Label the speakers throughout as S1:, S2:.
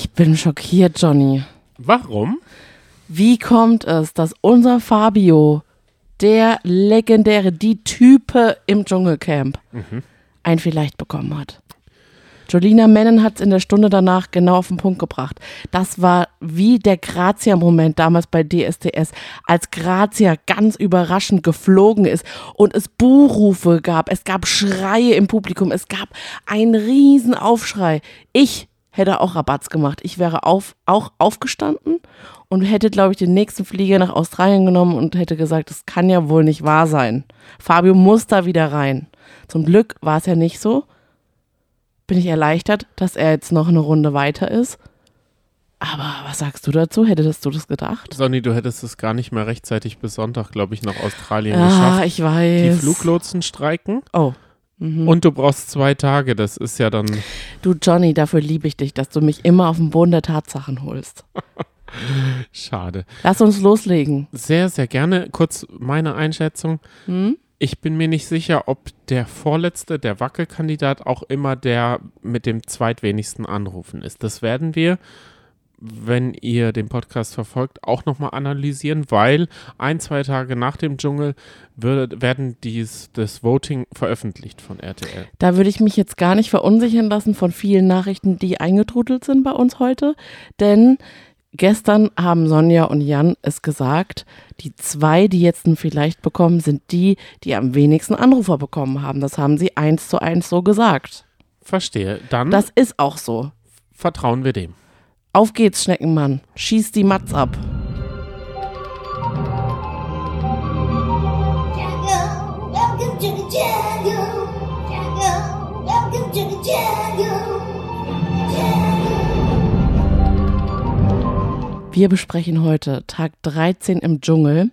S1: Ich bin schockiert, Johnny.
S2: Warum?
S1: Wie kommt es, dass unser Fabio, der legendäre, die Type im Dschungelcamp, ein Vielleicht bekommen hat? Jolina Mennen hat es in der Stunde danach genau auf den Punkt gebracht. Das war wie der Grazia-Moment damals bei DSDS, als Grazia ganz überraschend geflogen ist und es Buhrufe gab, es gab Schreie im Publikum, es gab einen riesen Aufschrei. Ich hätte auch Rabatz gemacht. Ich wäre auf, auch aufgestanden und hätte, glaube ich, den nächsten Flieger nach Australien genommen und hätte gesagt, das kann ja wohl nicht wahr sein. Fabio muss da wieder rein. Zum Glück war es ja nicht so bin ich erleichtert, dass er jetzt noch eine Runde weiter ist. Aber was sagst du dazu? Hättest du das gedacht?
S2: Sonny, du hättest es gar nicht mehr rechtzeitig bis Sonntag, glaube ich, nach Australien
S1: Ja,
S2: geschafft.
S1: ich
S2: Die
S1: weiß.
S2: Fluglotsen streiken
S1: oh. Mhm.
S2: und du brauchst zwei Tage. Das ist ja dann.
S1: Du, Johnny, dafür liebe ich dich, dass du mich immer auf den Boden der Tatsachen holst.
S2: Schade.
S1: Lass uns loslegen.
S2: Sehr, sehr gerne. Kurz meine Einschätzung.
S1: Hm?
S2: Ich bin mir nicht sicher, ob der vorletzte, der Wackelkandidat, auch immer der mit dem zweitwenigsten Anrufen ist. Das werden wir, wenn ihr den Podcast verfolgt, auch nochmal analysieren, weil ein, zwei Tage nach dem Dschungel wird, werden dies, das Voting veröffentlicht von RTL.
S1: Da würde ich mich jetzt gar nicht verunsichern lassen von vielen Nachrichten, die eingetrudelt sind bei uns heute. Denn gestern haben Sonja und Jan es gesagt, die zwei, die jetzt ein vielleicht bekommen, sind die, die am wenigsten Anrufer bekommen haben. Das haben sie eins zu eins so gesagt.
S2: Verstehe. Dann
S1: Das ist auch so.
S2: vertrauen wir dem.
S1: Auf geht's, Schneckenmann. Schieß die Matz ab. Wir besprechen heute Tag 13 im Dschungel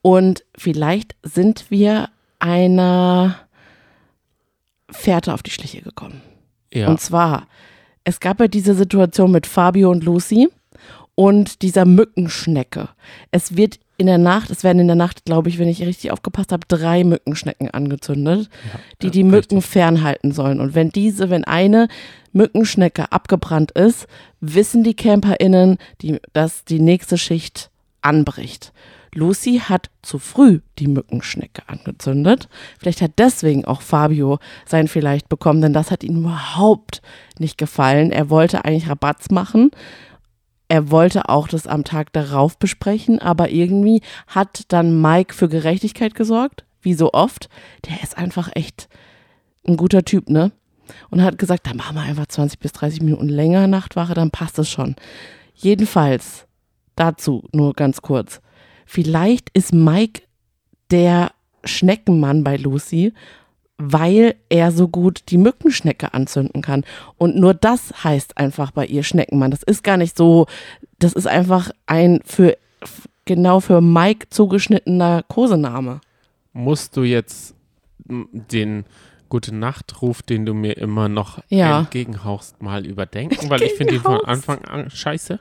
S1: und vielleicht sind wir einer Fährte auf die Schliche gekommen.
S2: Ja.
S1: Und zwar, es gab ja diese Situation mit Fabio und Lucy und dieser Mückenschnecke. Es wird in der Nacht, es werden in der Nacht, glaube ich, wenn ich richtig aufgepasst habe, drei Mückenschnecken angezündet, die die Mücken fernhalten sollen. Und wenn diese, wenn eine Mückenschnecke abgebrannt ist, wissen die CamperInnen, die, dass die nächste Schicht anbricht. Lucy hat zu früh die Mückenschnecke angezündet. Vielleicht hat deswegen auch Fabio sein Vielleicht bekommen, denn das hat ihm überhaupt nicht gefallen. Er wollte eigentlich Rabatz machen. Er wollte auch das am Tag darauf besprechen, aber irgendwie hat dann Mike für Gerechtigkeit gesorgt, wie so oft. Der ist einfach echt ein guter Typ, ne? Und hat gesagt, dann machen wir einfach 20 bis 30 Minuten länger Nachtwache, dann passt es schon. Jedenfalls, dazu nur ganz kurz. Vielleicht ist Mike der Schneckenmann bei Lucy, weil er so gut die Mückenschnecke anzünden kann. Und nur das heißt einfach bei ihr Schneckenmann. Das ist gar nicht so, das ist einfach ein für genau für Mike zugeschnittener Kosename.
S2: Musst du jetzt den Gute Nachtruf, den du mir immer noch
S1: Ja.
S2: entgegenhauchst, mal überdenken, weil ich finde ihn von. Anfang an scheiße.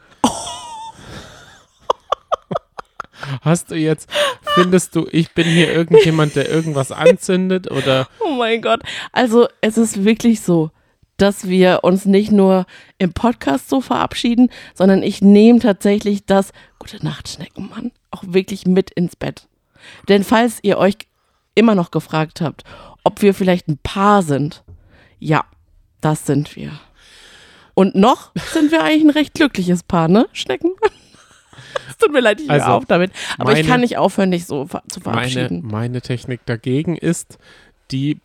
S2: Hast du jetzt, findest du, ich bin hier irgendjemand, der irgendwas anzündet oder
S1: Oh mein Gott. Also es ist wirklich so, dass wir uns nicht nur im Podcast so verabschieden, sondern ich nehme tatsächlich das Gute Nacht, Schneckenmann auch wirklich mit ins Bett. Denn falls ihr euch immer noch gefragt habt, ob wir vielleicht ein Paar sind, ja, das sind wir. Und noch sind wir eigentlich ein recht glückliches Paar, ne, Schneckenmann? Es tut mir leid, ich höre
S2: Also,
S1: auf damit. Aber ich
S2: meine-
S1: kann nicht aufhören, dich so ver zu
S2: meine,
S1: verabschieden.
S2: meine Technik dagegen ist, die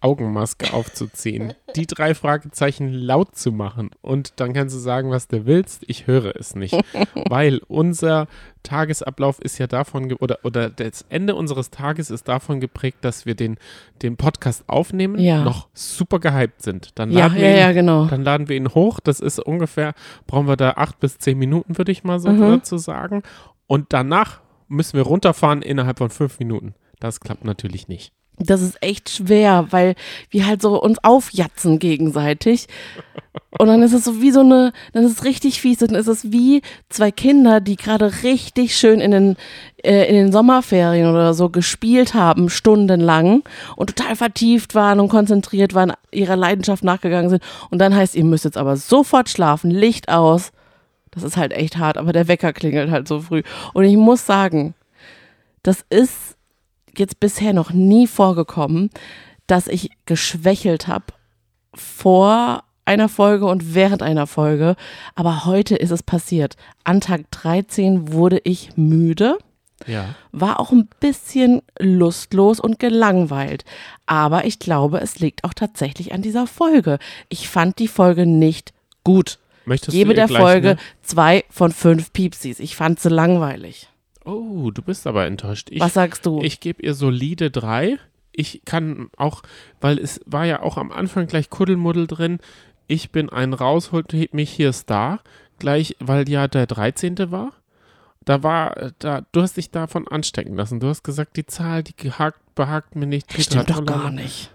S2: Bluetooth-Augenmaske aufzuziehen, die drei Fragezeichen laut zu machen und dann kannst du sagen, was du willst. Ich höre es nicht, weil unser Tagesablauf ist ja davon, oder, oder das Ende unseres Tages ist davon geprägt, dass wir den, den Podcast aufnehmen,
S1: Ja.
S2: noch super gehypt sind. Dann
S1: Ja,
S2: laden wir
S1: ja,
S2: ihn,
S1: ja, genau.
S2: Dann laden wir ihn hoch. Das ist ungefähr, brauchen wir da acht bis zehn Minuten, würde ich mal so
S1: Mhm.
S2: dazu sagen. Und danach müssen wir runterfahren innerhalb von fünf Minuten. Das klappt natürlich nicht.
S1: Das ist echt schwer, weil wir halt so uns aufjatzen gegenseitig. Und dann ist es so wie so eine, dann ist es richtig fies, dann ist es wie zwei Kinder, die gerade richtig schön in den, äh, in den Sommerferien oder so gespielt haben, stundenlang und total vertieft waren und konzentriert waren, ihrer Leidenschaft nachgegangen sind. Und dann heißt, ihr müsst jetzt aber sofort schlafen, Licht aus. Das ist halt echt hart, aber der Wecker klingelt halt so früh. Und ich muss sagen, das ist jetzt bisher noch nie vorgekommen, dass ich geschwächelt habe vor einer Folge und während einer Folge. Aber heute ist es passiert. An Tag 13 wurde ich müde,
S2: Ja.
S1: war auch ein bisschen lustlos und gelangweilt. Aber ich glaube, es liegt auch tatsächlich an dieser Folge. Ich fand die Folge nicht gut.
S2: Möchtest
S1: Gebe der Folge
S2: eine-
S1: zwei von fünf Piepsis. Ich fand sie langweilig.
S2: Oh, du bist aber enttäuscht. Ich,
S1: Was sagst du?
S2: Ich gebe ihr solide drei. Ich kann auch, weil es war ja auch am Anfang gleich Kuddelmuddel drin. Ich bin ein raus, holt mich hier Star. Gleich, weil ja der 13. war. Da war, da, du hast dich davon anstecken lassen. Du hast gesagt, die Zahl, die gehakt, behagt mir nicht.
S1: Stimmt doch gar nicht.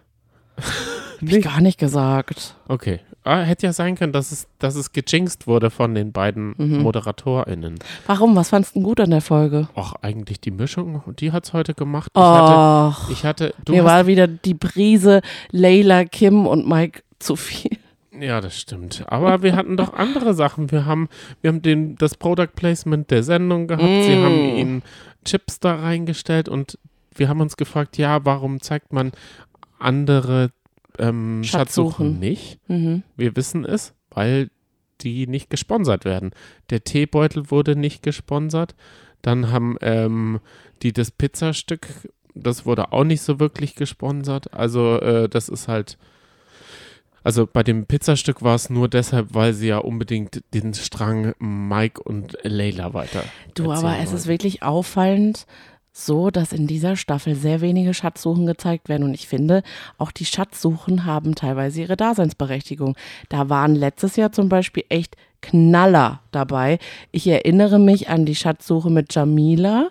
S1: Hab ich gar nicht gesagt.
S2: Okay. Ah, hätte ja sein können, dass es, dass es gejinxt wurde von den beiden
S1: Mhm.
S2: ModeratorInnen.
S1: Warum? Was fandst du denn gut an der Folge?
S2: Ach, eigentlich die Mischung, die hat es heute gemacht. Ich hatte, ich hatte,
S1: mir war wieder die Brise Layla, Kim und Mike zu viel.
S2: Ja, das stimmt. Aber wir hatten doch andere Sachen. Wir haben, wir haben den, das Product Placement der Sendung gehabt. Sie
S1: Mm.
S2: haben ihnen Chips da reingestellt und wir haben uns gefragt, ja, warum zeigt man andere ähm, Schatzsuchen.
S1: Schatzsuchen.
S2: nicht?
S1: Mhm.
S2: Wir wissen es, weil die nicht gesponsert werden. Der Teebeutel wurde nicht gesponsert. Dann haben ähm, die das Pizzastück, das wurde auch nicht so wirklich gesponsert. Also äh, das ist halt, also bei dem Pizzastück war es nur deshalb, weil sie ja unbedingt den Strang Mike und Leila weiter.
S1: Du, aber
S2: erzählen
S1: es ist wirklich auffallend so, dass in dieser Staffel sehr wenige Schatzsuchen gezeigt werden. Und ich finde, auch die Schatzsuchen haben teilweise ihre Daseinsberechtigung. Da waren letztes Jahr zum Beispiel echt Knaller dabei. Ich erinnere mich an die Schatzsuche mit Jamila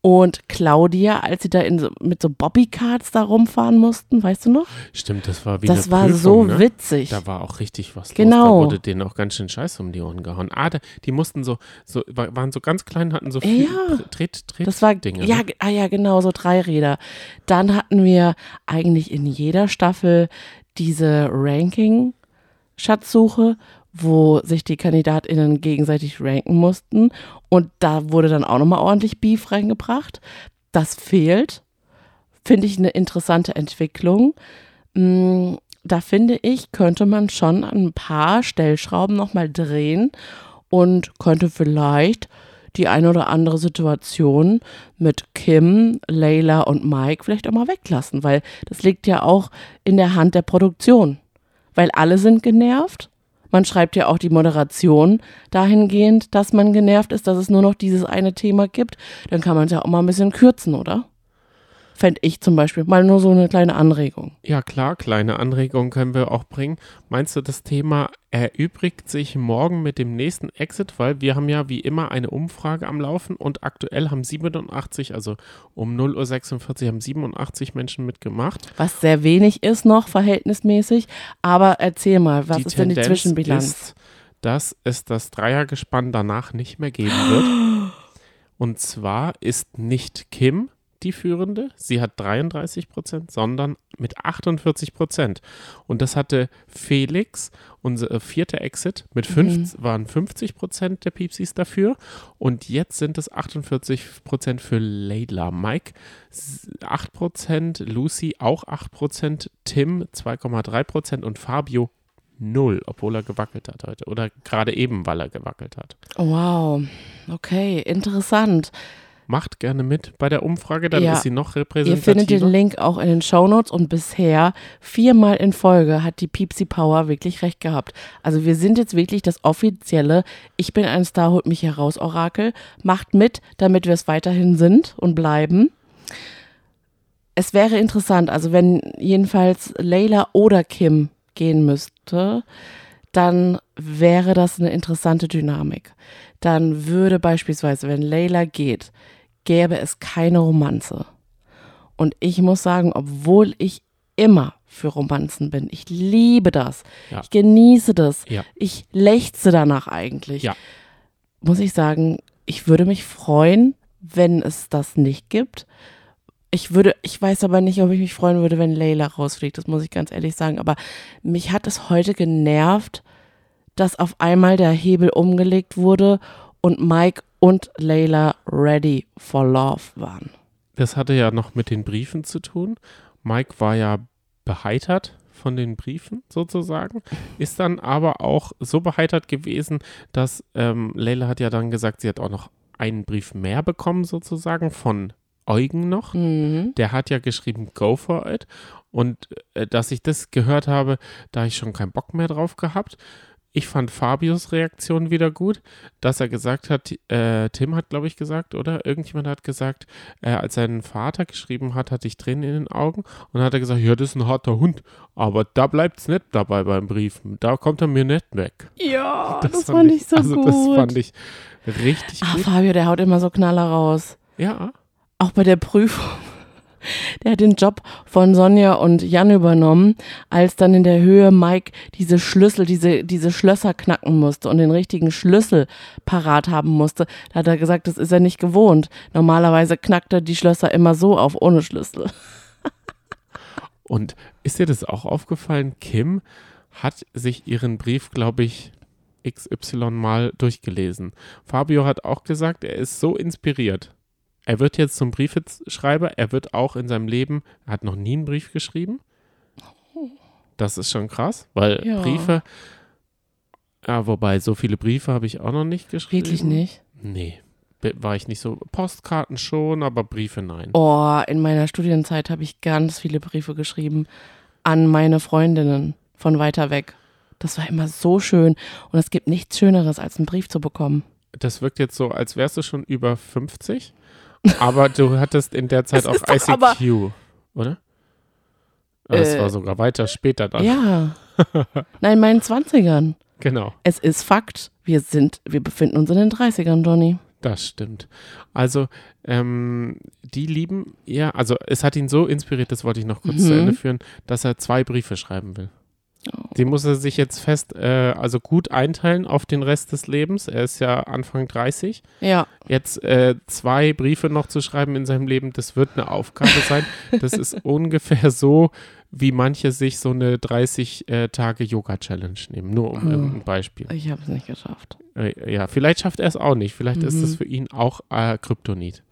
S1: und Claudia, als sie da in so, mit so Bobbycards da rumfahren mussten, weißt du noch?
S2: Stimmt, das war wie
S1: Das war
S2: Prüfung,
S1: so
S2: ne?
S1: witzig.
S2: Da war auch richtig was
S1: Genau.
S2: los. Da wurde denen auch ganz schön Scheiß um die Ohren gehauen. Ah, da, die mussten so, so, wa- waren so ganz klein, hatten so viel
S1: Ja.
S2: Tritt, Tritt,
S1: Das war,
S2: Dinge.
S1: ja,
S2: ne?
S1: ah ja, genau, so Dreiräder. Dann hatten wir eigentlich in jeder Staffel diese Ranking-Schatzsuche, wo sich die KandidatInnen gegenseitig ranken mussten. Und da wurde dann auch nochmal ordentlich Beef reingebracht. Das fehlt. Finde ich eine interessante Entwicklung. Mm, Da finde ich, könnte man schon ein paar Stellschrauben nochmal drehen und könnte vielleicht die eine oder andere Situation mit Kim, Layla und Mike vielleicht auch mal weglassen, weil das liegt ja auch in der Hand der Produktion. Weil alle sind genervt. Man schreibt ja auch die Moderation dahingehend, dass man genervt ist, dass es nur noch dieses eine Thema gibt. Dann kann man es ja auch mal ein bisschen kürzen, oder? Fände ich zum Beispiel. Mal nur so eine kleine Anregung.
S2: Ja, klar, kleine Anregungen können wir auch bringen. Meinst du, das Thema erübrigt sich morgen mit dem nächsten Exit? Weil wir haben ja wie immer eine Umfrage am Laufen und aktuell haben 87, also um 0.46 Uhr haben 87 Menschen mitgemacht.
S1: Was sehr wenig ist noch verhältnismäßig. Aber erzähl mal, was
S2: die
S1: ist denn die
S2: Tendenz
S1: Zwischenbilanz?
S2: Ist, dass es das Dreiergespann danach nicht mehr geben wird. Und zwar ist nicht Kim die Führende, sie hat 33 Prozent, sondern mit 48 Prozent. Und das hatte Felix, unser äh, vierter Exit, mit fünf, waren 50 Prozent der Piepsis dafür. Und jetzt sind es 48 Prozent für Leila. Mike s- 8 Prozent, Lucy auch 8 Prozent, Tim 2,3 Prozent und Fabio null, obwohl er gewackelt hat heute. Oder gerade eben, weil er gewackelt hat.
S1: Wow, okay, interessant.
S2: Macht gerne mit bei der Umfrage, dann
S1: Ja.
S2: ist sie noch
S1: Ihr
S2: repräsentativer.
S1: findet den Link auch in den Shownotes und bisher viermal in Folge hat die Piepsi Power wirklich recht gehabt. Also wir sind jetzt wirklich das offizielle Ich bin ein Star, holt mich heraus Orakel. Macht mit, damit wir es weiterhin sind und bleiben. Es wäre interessant, also wenn jedenfalls Layla oder Kim gehen müsste, dann wäre das eine interessante Dynamik. Dann würde beispielsweise, wenn Layla geht, gäbe es keine Romanze. Und ich muss sagen, obwohl ich immer für Romanzen bin, ich liebe das,
S2: Ja.
S1: ich genieße das,
S2: Ja.
S1: ich lechze danach eigentlich,
S2: Ja.
S1: muss ich sagen, ich würde mich freuen, wenn es das nicht gibt. Ich würde, ich weiß aber nicht, ob ich mich freuen würde, wenn Layla rausfliegt, das muss ich ganz ehrlich sagen. Aber mich hat es heute genervt, dass auf einmal der Hebel umgelegt wurde und Mike und Layla ready for love waren.
S2: Das hatte ja noch mit den Briefen zu tun. Mike war ja beheitert von den Briefen sozusagen, ist dann aber auch so beheitert gewesen, dass ähm, Leila hat ja dann gesagt, sie hat auch noch einen Brief mehr bekommen sozusagen von Eugen noch.
S1: Mhm.
S2: Der hat ja geschrieben, go for it. Und äh, dass ich das gehört habe, da habe ich schon keinen Bock mehr drauf gehabt. Ich fand Fabius Reaktion wieder gut, dass er gesagt hat, äh, Tim hat, glaube ich, gesagt, oder? Irgendjemand hat gesagt, äh, als sein Vater geschrieben hat, hatte ich Tränen in den Augen. Und dann hat er gesagt, ja, das ist ein harter Hund, aber da bleibt es nicht dabei beim Brief. Da kommt er mir nicht weg.
S1: Ja, das, fand ich so
S2: also
S1: gut.
S2: das fand ich richtig
S1: ah,
S2: gut.
S1: Fabio, der haut immer so Knaller raus.
S2: Ja,
S1: auch bei der Prüfung. Der hat den Job von Sonja und Jan übernommen, als dann in der Höhe Mike diese Schlüssel, diese, diese Schlösser knacken musste und den richtigen Schlüssel parat haben musste. Da hat er gesagt, das ist er nicht gewohnt. Normalerweise knackt er die Schlösser immer so auf, ohne Schlüssel.
S2: Und ist dir das auch aufgefallen? Kim hat sich ihren Brief, glaube ich, XY mal durchgelesen. Fabio hat auch gesagt, er ist so inspiriert. Er wird jetzt zum Briefeschreiber, er wird auch in seinem Leben, er hat noch nie einen Brief geschrieben. Das ist schon krass, weil
S1: Ja.
S2: Briefe, ja, wobei so viele Briefe habe ich auch noch nicht geschrieben.
S1: Wirklich nicht.
S2: Nee, war ich nicht so. Postkarten schon, aber Briefe nein.
S1: Oh, in meiner Studienzeit habe ich ganz viele Briefe geschrieben an meine Freundinnen von weiter weg. Das war immer so schön. Und es gibt nichts Schöneres, als einen Brief zu bekommen.
S2: Das wirkt jetzt so, als wärst du schon über 50, aber du hattest in der Zeit
S1: Es
S2: auch ICQ, oder? Das
S1: Äh,
S2: war sogar weiter später dann.
S1: Ja. Nein, in meinen 20ern.
S2: Genau,
S1: Es ist Fakt. Wir sind, wir befinden uns in den 30ern, Johnny.
S2: das stimmt. Also, ähm, die lieben, ja, also es hat ihn so inspiriert, das wollte ich noch kurz zu
S1: Mhm.
S2: Ende führen, dass er zwei Briefe schreiben will. Die muss er sich jetzt fest, äh, also gut einteilen auf den Rest des Lebens. Er ist ja Anfang 30.
S1: Ja.
S2: Jetzt äh, zwei Briefe noch zu schreiben in seinem Leben, das wird eine Aufgabe sein. Das ist ungefähr so, wie manche sich so eine 30-Tage-Yoga-Challenge nehmen. Nur um irgendein Beispiel.
S1: Ich habe es nicht geschafft.
S2: Äh, ja, vielleicht schafft er es auch nicht. Vielleicht ist
S1: Mhm.
S2: es für ihn auch äh, Kryptonit.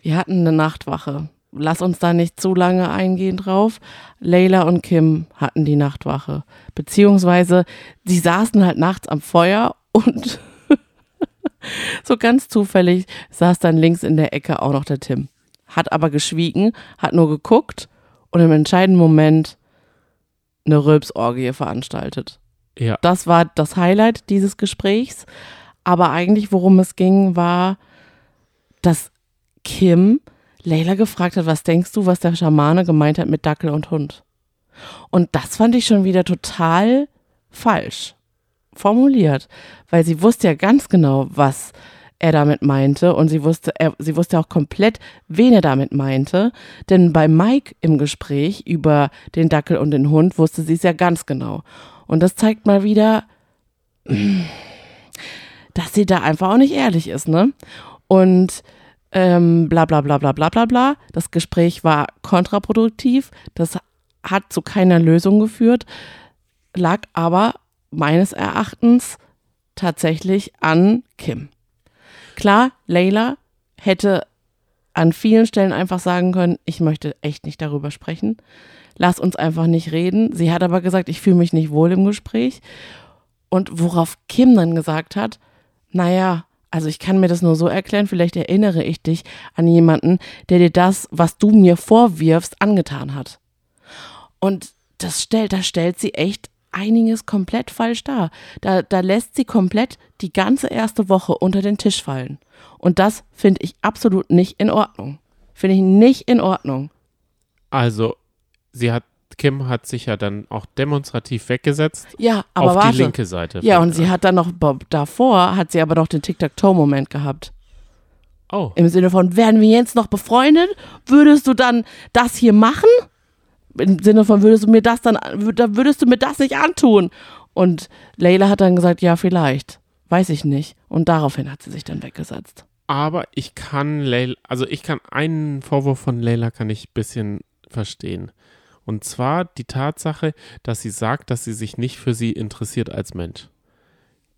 S1: Wir hatten eine Nachtwache. Lass uns da nicht zu lange eingehen drauf. Leila und Kim hatten die Nachtwache. Beziehungsweise, sie saßen halt nachts am Feuer und so ganz zufällig saß dann links in der Ecke auch noch der Tim. Hat aber geschwiegen, hat nur geguckt und im entscheidenden Moment eine Rülpsorgie veranstaltet.
S2: Ja,
S1: Das war das Highlight dieses Gesprächs. Aber eigentlich, worum es ging, war, dass Kim Leila gefragt hat, was denkst du, was der Schamane gemeint hat mit Dackel und Hund? Und das fand ich schon wieder total falsch formuliert, weil sie wusste ja ganz genau, was er damit meinte und sie wusste, er, sie wusste auch komplett, wen er damit meinte, denn bei Mike im Gespräch über den Dackel und den Hund wusste sie es ja ganz genau. Und das zeigt mal wieder, dass sie da einfach auch nicht ehrlich ist, ne? Und ähm, bla bla bla bla bla bla bla. Das Gespräch war kontraproduktiv. Das hat zu keiner Lösung geführt, lag aber meines Erachtens tatsächlich an Kim. Klar, Layla hätte an vielen Stellen einfach sagen können, ich möchte echt nicht darüber sprechen. Lass uns einfach nicht reden. Sie hat aber gesagt, ich fühle mich nicht wohl im Gespräch. Und worauf Kim dann gesagt hat, naja, also ich kann mir das nur so erklären, vielleicht erinnere ich dich an jemanden, der dir das, was du mir vorwirfst, angetan hat. Und das stellt, da stellt sie echt einiges komplett falsch dar. Da, da lässt sie komplett die ganze erste Woche unter den Tisch fallen. Und das finde ich absolut nicht in Ordnung. Finde ich nicht in Ordnung.
S2: also sie hat, Kim hat sich ja dann auch demonstrativ weggesetzt
S1: Ja, aber
S2: auf
S1: warte.
S2: die linke Seite.
S1: ja, und sie hat dann noch, davor hat sie aber noch den Tic-Tac-Toe-Moment gehabt.
S2: Oh,
S1: Im Sinne von, wären wir jetzt noch befreundet, würdest du dann das hier machen? Im Sinne von, würdest du mir das dann, wür- würdest du mir das nicht antun? Und Leila hat dann gesagt, ja, vielleicht. Weiß ich nicht. Und daraufhin hat sie sich dann weggesetzt.
S2: aber ich kann Leila, also ich kann einen Vorwurf von Leila kann ich ein bisschen verstehen. Und zwar die Tatsache, dass sie sagt, dass sie sich nicht für sie interessiert als Mensch.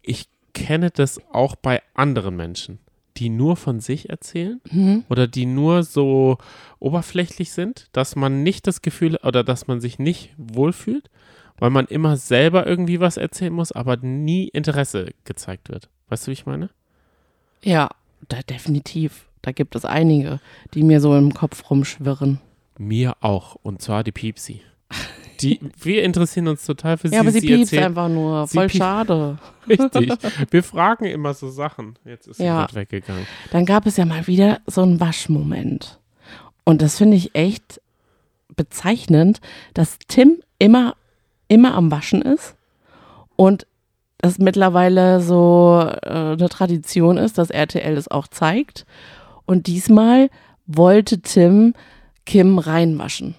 S2: Ich kenne das auch bei anderen Menschen, die nur von sich erzählen oder die nur so oberflächlich sind, dass man nicht das Gefühl oder dass man sich nicht wohlfühlt, weil man immer selber irgendwie was erzählen muss, aber nie Interesse gezeigt wird. Weißt du, wie ich meine?
S1: Ja, da definitiv. Da gibt es einige, die mir so im Kopf rumschwirren.
S2: Mir auch. Und zwar die Piepsi. Die, wir interessieren uns total für sie.
S1: Ja, aber sie, piepst
S2: erzählt-
S1: einfach nur.
S2: sie
S1: Voll schade.
S2: Richtig. Wir fragen immer so Sachen. Jetzt ist sie
S1: Ja.
S2: grad weggegangen.
S1: Dann gab es ja mal wieder so einen Waschmoment. Und das finde ich echt bezeichnend, dass Tim immer, immer am Waschen ist und das mittlerweile so äh, eine Tradition ist, dass RTL es auch zeigt. Und diesmal wollte Tim Kim reinwaschen.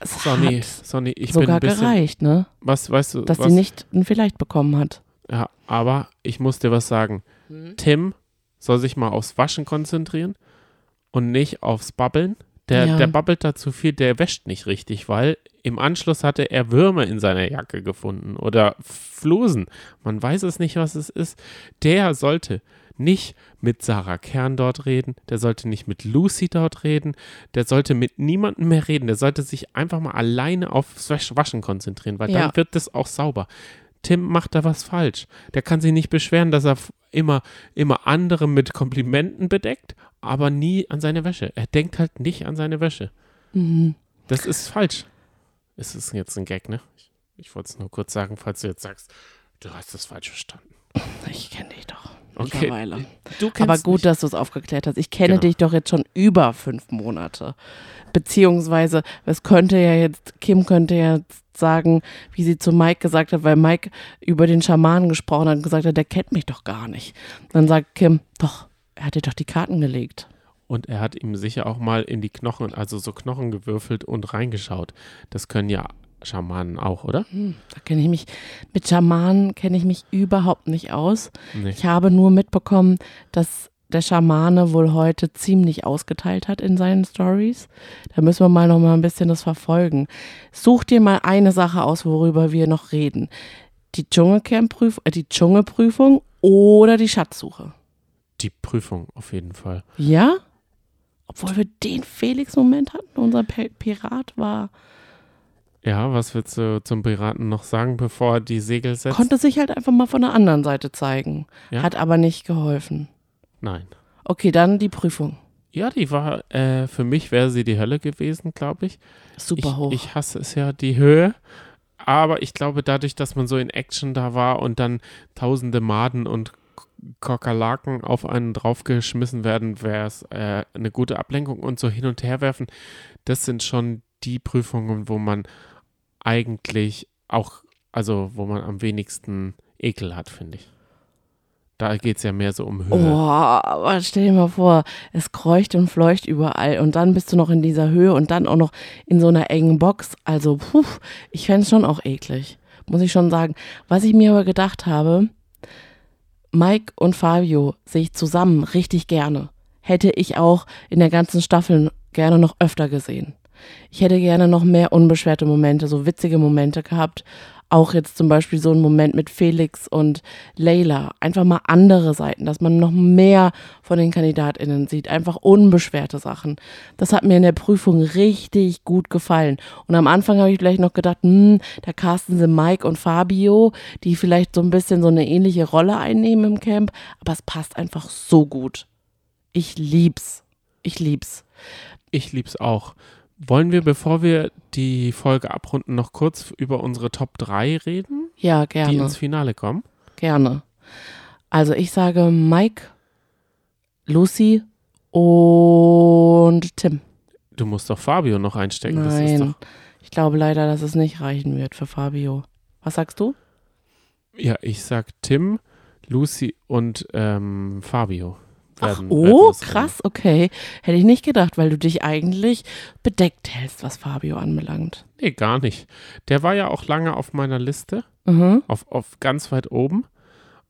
S1: Es
S2: Sonny, Sonny, ich bin
S1: sogar
S2: ein bisschen.
S1: gereicht, ne?
S2: Was weißt du?
S1: Dass
S2: was,
S1: sie nicht ein Vielleicht bekommen hat.
S2: Ja, aber ich muss dir was sagen.
S1: Hm?
S2: Tim soll sich mal aufs Waschen konzentrieren und nicht aufs Babbeln. Der,
S1: Ja.
S2: der babbelt da zu viel, der wäscht nicht richtig, weil im Anschluss hatte er Würmer in seiner Jacke gefunden oder Flusen. Man weiß es nicht, was es ist. Der sollte nicht mit Sarah Kern dort reden, der sollte nicht mit Lucy dort reden, der sollte mit niemandem mehr reden, der sollte sich einfach mal alleine aufs Wasch- Waschen konzentrieren, weil
S1: Ja.
S2: dann wird das auch sauber. Tim macht da was falsch. Der kann sich nicht beschweren, dass er immer, immer andere mit Komplimenten bedeckt, aber nie an seine Wäsche. Er denkt halt nicht an seine Wäsche.
S1: Mhm.
S2: Das ist falsch. Es ist jetzt ein Gag, ne? Ich, ich wollte es nur kurz sagen, falls du jetzt sagst, du hast das falsch verstanden.
S1: Ich kenne dich doch.
S2: Okay.
S1: Mittlerweile.
S2: Du kennst
S1: Aber gut,
S2: mich.
S1: dass du es aufgeklärt hast. Ich kenne
S2: Genau.
S1: dich doch jetzt schon über fünf Monate. Beziehungsweise, es könnte ja jetzt, Kim könnte ja jetzt sagen, wie sie zu Mike gesagt hat, weil Mike über den Schamanen gesprochen hat und gesagt hat, der kennt mich doch gar nicht. Dann sagt Kim, doch, er hat dir doch die Karten gelegt.
S2: Und er hat ihm sicher auch mal in die Knochen, also so Knochen gewürfelt und reingeschaut. Das können ja Schamanen auch, oder?
S1: Da kenne ich mich, mit Schamanen kenne ich mich überhaupt nicht aus.
S2: Nee.
S1: Ich habe nur mitbekommen, dass der Schamane wohl heute ziemlich ausgeteilt hat in seinen Stories. Da müssen wir mal noch mal ein bisschen das verfolgen. Such dir mal eine Sache aus, worüber wir noch reden. Die Dschungelcamp-Prüfung, äh, die Dschungelprüfung oder die Schatzsuche.
S2: Die Prüfung auf jeden Fall.
S1: Ja? Obwohl wir den Felix-Moment hatten. Unser Pi- Pirat war,
S2: Ja, was willst du zum Piraten noch sagen, bevor er die Segel setzt?
S1: konnte sich halt einfach mal von der anderen Seite zeigen.
S2: Ja.
S1: Hat aber nicht geholfen.
S2: Nein.
S1: Okay, dann die Prüfung.
S2: Ja, die war, äh, für mich wäre sie die Hölle gewesen, glaube ich.
S1: Super
S2: ich,
S1: hoch.
S2: Ich hasse es ja, die Höhe. Aber ich glaube, dadurch, dass man so in Action da war und dann tausende Maden und K- Kakerlaken auf einen draufgeschmissen werden, wäre es äh, eine gute Ablenkung und so hin und her werfen. Das sind schon die Prüfungen, wo man eigentlich auch, also wo man am wenigsten Ekel hat, finde ich. Da geht es ja mehr so um Höhe.
S1: Oh, aber stell dir mal vor, es kreucht und fleucht überall und dann bist du noch in dieser Höhe und dann auch noch in so einer engen Box. Also, puh, ich fände es schon auch eklig, muss ich schon sagen. Was ich mir aber gedacht habe, Mike und Fabio sehe ich zusammen richtig gerne. Hätte ich auch in der ganzen Staffel gerne noch öfter gesehen. Ich hätte gerne noch mehr unbeschwerte Momente, so witzige Momente gehabt. Auch jetzt zum Beispiel so ein Moment mit Felix und Layla. Einfach mal andere Seiten, dass man noch mehr von den KandidatInnen sieht. Einfach unbeschwerte Sachen. Das hat mir in der Prüfung richtig gut gefallen. Und am Anfang habe ich vielleicht noch gedacht, hm, da casten sie Mike und Fabio, die vielleicht so ein bisschen so eine ähnliche Rolle einnehmen im Camp. Aber es passt einfach so gut. Ich lieb's. Ich lieb's.
S2: Ich lieb's auch. Wollen wir, bevor wir die Folge abrunden, noch kurz über unsere Top 3 reden,
S1: Ja,
S2: die
S1: gerne.
S2: ins Finale kommen?
S1: Gerne. Also ich sage Mike, Lucy und Tim.
S2: Du musst doch Fabio noch einstecken.
S1: Nein, ich glaube leider, dass es nicht reichen wird für Fabio. Was sagst du?
S2: ja, ich sag Tim, Lucy und ähm, Fabio. Werden. werden
S1: Oh, krass, okay. Hätte ich nicht gedacht, weil du dich eigentlich bedeckt hältst, was Fabio anbelangt.
S2: Nee, gar nicht. Der war ja auch lange auf meiner Liste,
S1: Mhm.
S2: auf, auf ganz weit oben.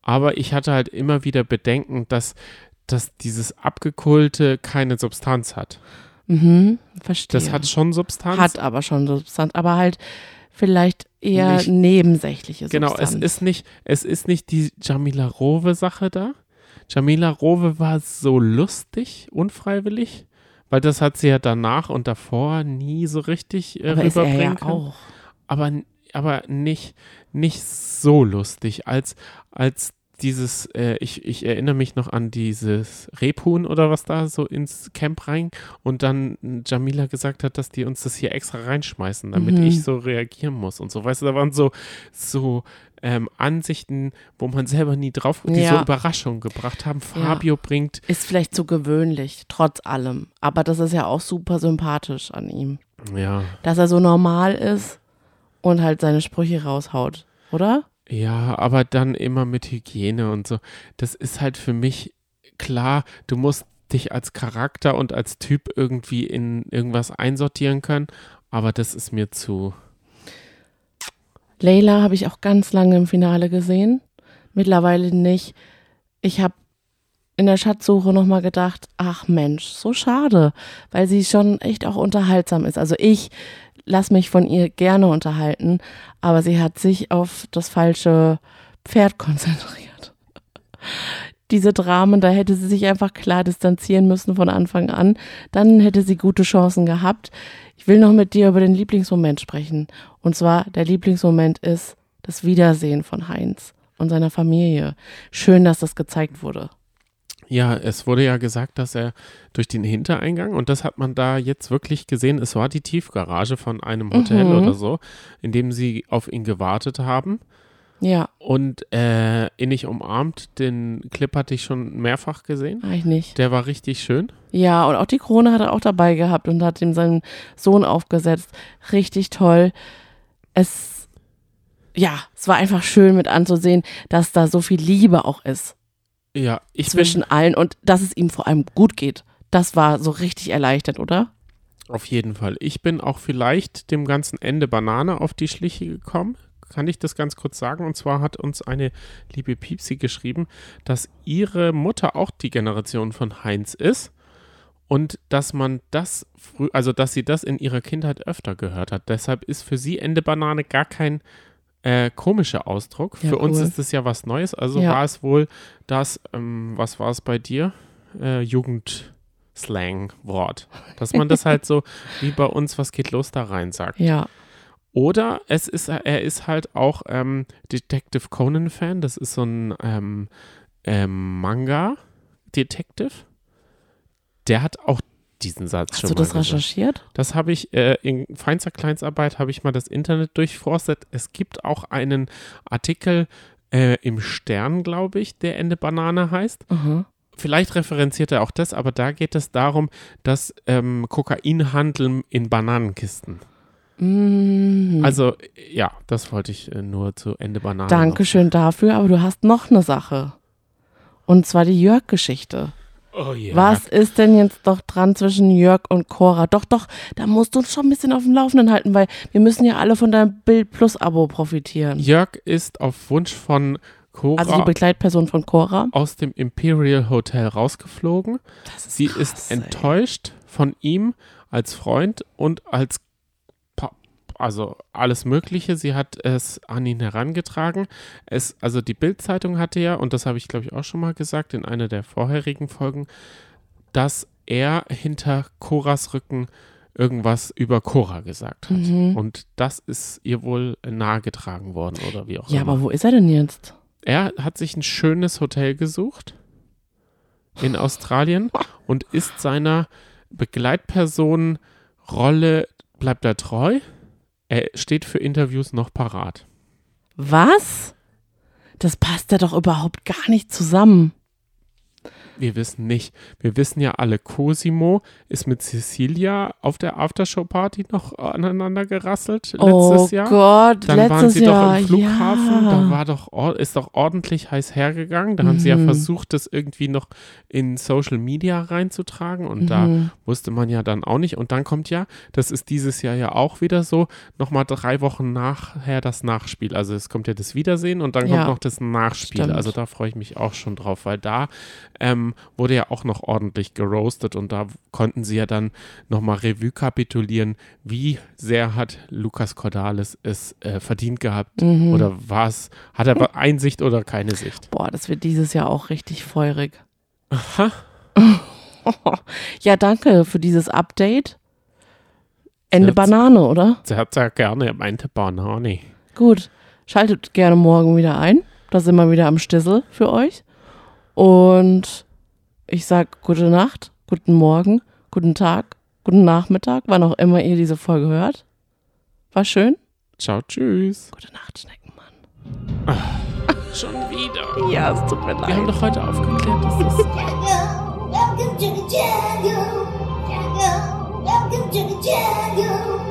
S2: Aber ich hatte halt immer wieder Bedenken, dass, dass dieses Abgekulte keine Substanz hat.
S1: Mhm. Verstehe.
S2: Das hat schon Substanz.
S1: Hat aber schon Substanz, aber halt vielleicht eher
S2: Nicht-
S1: nebensächliche
S2: Genau,
S1: Substanz.
S2: es ist nicht, es ist nicht die Jamila Rowe-Sache da. Jamila Rowe war so lustig, unfreiwillig, weil das hat sie ja danach und davor nie so richtig äh,
S1: aber er
S2: rüberbringen
S1: ja
S2: können.
S1: auch.
S2: Aber, aber nicht, nicht so lustig, als, als dieses, äh, ich, ich erinnere mich noch an dieses Rebhuhn oder was da so ins Camp rein und dann Jamila gesagt hat, dass die uns das hier extra reinschmeißen, damit
S1: Mhm.
S2: ich so reagieren muss und so. Weißt du, da waren so, so ähm, Ansichten, wo man selber nie drauf, die
S1: Ja.
S2: so Überraschungen gebracht haben. Fabio bringt,
S1: Ist vielleicht zu gewöhnlich, trotz allem. Aber das ist ja auch super sympathisch an ihm.
S2: ja,
S1: Dass er so normal ist und halt seine Sprüche raushaut, oder?
S2: Ja, aber dann immer mit Hygiene und so. Das ist halt für mich klar, du musst dich als Charakter und als Typ irgendwie in irgendwas einsortieren können, aber das ist mir zu.
S1: Layla habe ich auch ganz lange im Finale gesehen. Mittlerweile nicht. Ich habe in der Schatzsuche nochmal gedacht, ach Mensch, so schade, weil sie schon echt auch unterhaltsam ist. Also ich lasse mich von ihr gerne unterhalten, aber sie hat sich auf das falsche Pferd konzentriert. Diese Dramen, da hätte sie sich einfach klar distanzieren müssen von Anfang an. Dann hätte sie gute Chancen gehabt. Ich will noch mit dir über den Lieblingsmoment sprechen. Und zwar, der Lieblingsmoment ist das Wiedersehen von Heinz und seiner Familie. Schön, dass das gezeigt wurde.
S2: Ja, es wurde ja gesagt, dass er durch den Hintereingang, und das hat man da jetzt wirklich gesehen, es war die Tiefgarage von einem Hotel
S1: Mhm.
S2: oder so, in dem sie auf ihn gewartet haben.
S1: Ja,
S2: Und äh, innig umarmt, den Clip hatte ich schon mehrfach gesehen.
S1: eigentlich nicht.
S2: Der war richtig schön.
S1: Ja, und auch die Krone hat er auch dabei gehabt und hat ihm seinen Sohn aufgesetzt. Richtig toll. Es, ja, es war einfach schön mit anzusehen, dass da so viel Liebe auch ist
S2: Ja, ich
S1: zwischen allen und dass es ihm vor allem gut geht. Das war so richtig erleichtert, oder?
S2: bin auf jeden Fall. Ich bin auch vielleicht dem ganzen Ende Banane auf die Schliche gekommen. Kann ich das ganz kurz sagen? Und zwar hat uns eine liebe Piepsi geschrieben, dass ihre Mutter auch die Generation von Heinz ist und dass man das früh, also dass sie das in ihrer Kindheit öfter gehört hat. Deshalb ist für sie Ende Banane gar kein äh, komischer Ausdruck.
S1: Ja,
S2: für uns
S1: cool.
S2: ist es ja was Neues. Also
S1: Ja.
S2: war es wohl das, ähm, was war es bei dir? Äh, Jugendslang-Wort. Dass man das halt so wie bei uns, was geht los, da rein sagt.
S1: Ja.
S2: Oder es ist, er ist halt auch ähm, Detective Conan-Fan. Das ist so ein ähm, ähm, Manga-Detective. Der hat auch diesen Satz
S1: Hast
S2: schon
S1: du
S2: mal
S1: das
S2: gesagt.
S1: recherchiert?
S2: Das habe ich äh, in feinster Kleinstarbeit habe ich mal das Internet durchforstet. Es gibt auch einen Artikel äh, im Stern, glaube ich, der Ende Banane heißt.
S1: Aha.
S2: Vielleicht referenziert er auch das, aber da geht es darum, dass ähm, Kokainhandel in Bananenkisten.
S1: Mhm.
S2: Also ja, das wollte ich äh, nur zu Ende Banane.
S1: Dankeschön dafür, aber du hast noch eine Sache. Und zwar die Jörg-Geschichte.
S2: Noch. Oh ja.
S1: Was ist denn jetzt doch dran zwischen Jörg und Cora? Doch, doch, da musst du uns schon ein bisschen auf dem Laufenden halten, weil wir müssen ja alle von deinem Bild Plus Abo profitieren.
S2: Jörg ist auf Wunsch von Cora
S1: Also die Begleitperson von Cora.
S2: aus dem Imperial Hotel rausgeflogen.
S1: Das ist
S2: Sie
S1: krass,
S2: ist
S1: ey.
S2: enttäuscht von ihm als Freund und als also alles Mögliche. Sie hat es an ihn herangetragen. Es, also die Bild-Zeitung hatte ja, und das habe ich glaube ich auch schon mal gesagt in einer der vorherigen Folgen, dass er hinter Coras Rücken irgendwas über Cora gesagt hat.
S1: Mhm.
S2: Und das ist ihr wohl nahegetragen worden oder wie auch
S1: Ja,
S2: immer.
S1: aber wo ist er denn jetzt?
S2: Er hat sich ein schönes Hotel gesucht in Australien und ist seiner Begleitperson Rolle, bleibt er treu. Er steht für Interviews noch parat.
S1: Was? Das passt ja doch überhaupt gar nicht zusammen.
S2: Wir wissen nicht. Wir wissen ja alle, Cosimo ist mit Cecilia auf der Aftershow-Party noch aneinander gerasselt letztes
S1: oh
S2: Jahr.
S1: Gott,
S2: Dann
S1: letztes
S2: waren sie
S1: Jahr.
S2: doch im Flughafen,
S1: ja.
S2: da war doch, ist doch ordentlich heiß hergegangen. Da haben sie ja
S1: Mhm.
S2: versucht, das irgendwie noch in Social Media reinzutragen und da
S1: Mhm.
S2: wusste man ja dann auch nicht. Und dann kommt ja, das ist dieses Jahr ja auch wieder so, nochmal drei Wochen nachher das Nachspiel. Also es kommt ja das Wiedersehen und dann
S1: Ja.
S2: kommt noch das Nachspiel.
S1: Stimmt.
S2: Also da freue ich mich auch schon drauf, weil da ähm, wurde ja auch noch ordentlich geroastet und da konnten sie ja dann nochmal Revue kapitulieren, wie sehr hat Lukas Cordalis es äh, verdient gehabt
S1: Mhm.
S2: oder was, hat er Einsicht oder keine Sicht?
S1: Boah, das wird dieses Jahr auch richtig feurig.
S2: Aha.
S1: Ja, danke für dieses Update. Ende
S2: Jetzt-
S1: Banane, oder?
S2: Hat ja gerne, er meinte Banane.
S1: Gut. Schaltet gerne morgen wieder ein. Da sind wir wieder am Stissel für euch. Und ich sag gute Nacht, guten Morgen, guten Tag, guten Nachmittag, wann auch immer ihr diese Folge hört. War schön.
S2: Ciao, tschüss.
S1: Gute Nacht, Schneckenmann.
S2: Ah, schon wieder.
S1: ja, es tut mir leid.
S2: Wir haben doch heute aufgeklärt, dass das.
S3: Welcome to the jungle. Welcome to the jungle.